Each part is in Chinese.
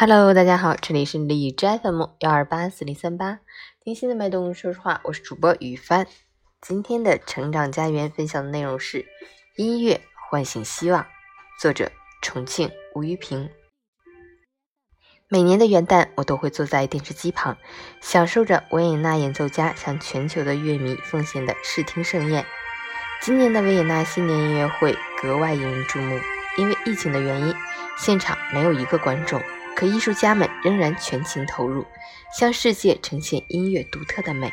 Hello，大家好，这里是荔枝 FM 幺二八四零三八，听心的脉动，说实话，我是主播雨帆。今天的成长家园分享的内容是音乐唤醒希望，作者重庆吴玉平。每年的元旦，我都会坐在电视机旁，享受着维也纳演奏家向全球的乐迷奉献的视听盛宴。今年的维也纳新年音乐会格外引人注目，因为疫情的原因，现场没有一个观众。可艺术家们仍然全情投入，向世界呈现音乐独特的美。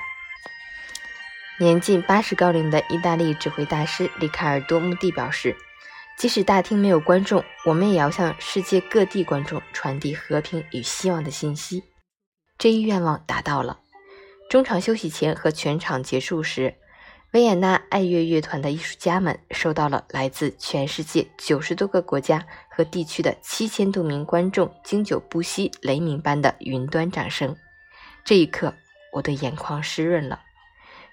年近八十高龄的意大利指挥大师里卡尔多·穆蒂表示：“即使大厅没有观众，我们也要向世界各地观众传递和平与希望的信息。”这一愿望达到了。中场休息前和全场结束时。维也纳爱乐乐团的艺术家们收到了来自全世界九十多个国家和地区的七千多名观众经久不息、雷鸣般的云端掌声。这一刻，我的眼眶湿润了。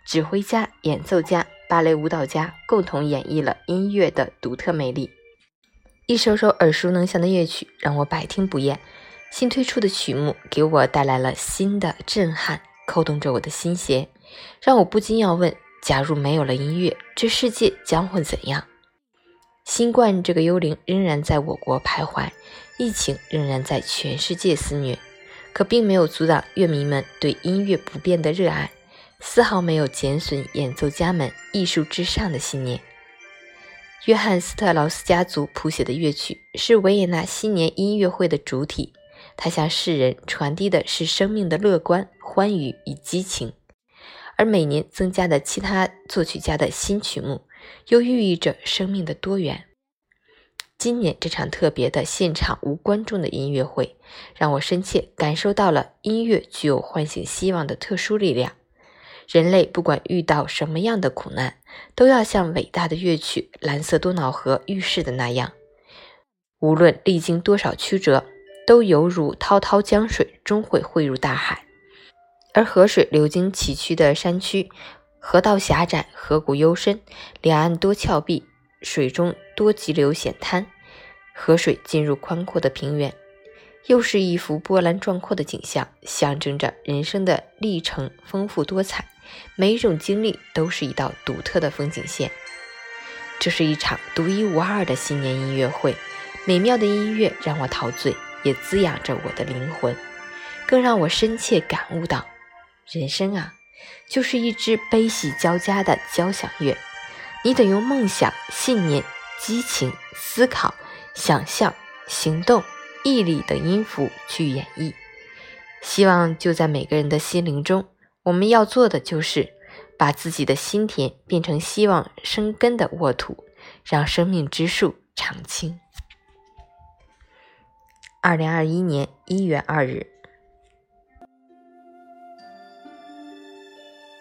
指挥家、演奏家、芭蕾舞蹈家共同演绎了音乐的独特魅力。一首首耳熟能详的乐曲让我百听不厌，新推出的曲目给我带来了新的震撼，扣动着我的心弦，让我不禁要问。假如没有了音乐，这世界将会怎样？新冠这个幽灵仍然在我国徘徊，疫情仍然在全世界肆虐，可并没有阻挡乐迷们对音乐不变的热爱，丝毫没有减损演奏家们艺术至上的信念。约翰斯特劳斯家族谱写的乐曲是维也纳新年音乐会的主体，它向世人传递的是生命的乐观、欢愉与激情。而每年增加的其他作曲家的新曲目，又寓意着生命的多元。今年这场特别的现场无观众的音乐会，让我深切感受到了音乐具有唤醒希望的特殊力量。人类不管遇到什么样的苦难，都要像伟大的乐曲《蓝色多瑙河》预示的那样，无论历经多少曲折，都犹如滔滔江水，终会汇入大海。而河水流经崎岖的山区，河道狭窄，河谷幽深，两岸多峭壁，水中多急流险滩。河水进入宽阔的平原，又是一幅波澜壮阔的景象，象征着人生的历程丰富多彩。每一种经历都是一道独特的风景线。这是一场独一无二的新年音乐会，美妙的音乐让我陶醉，也滋养着我的灵魂，更让我深切感悟到。人生啊，就是一支悲喜交加的交响乐，你得用梦想、信念、激情、思考、想象、行动、毅力等音符去演绎。希望就在每个人的心灵中。我们要做的就是把自己的心田变成希望生根的沃土，让生命之树常青。二零二一年一月二日。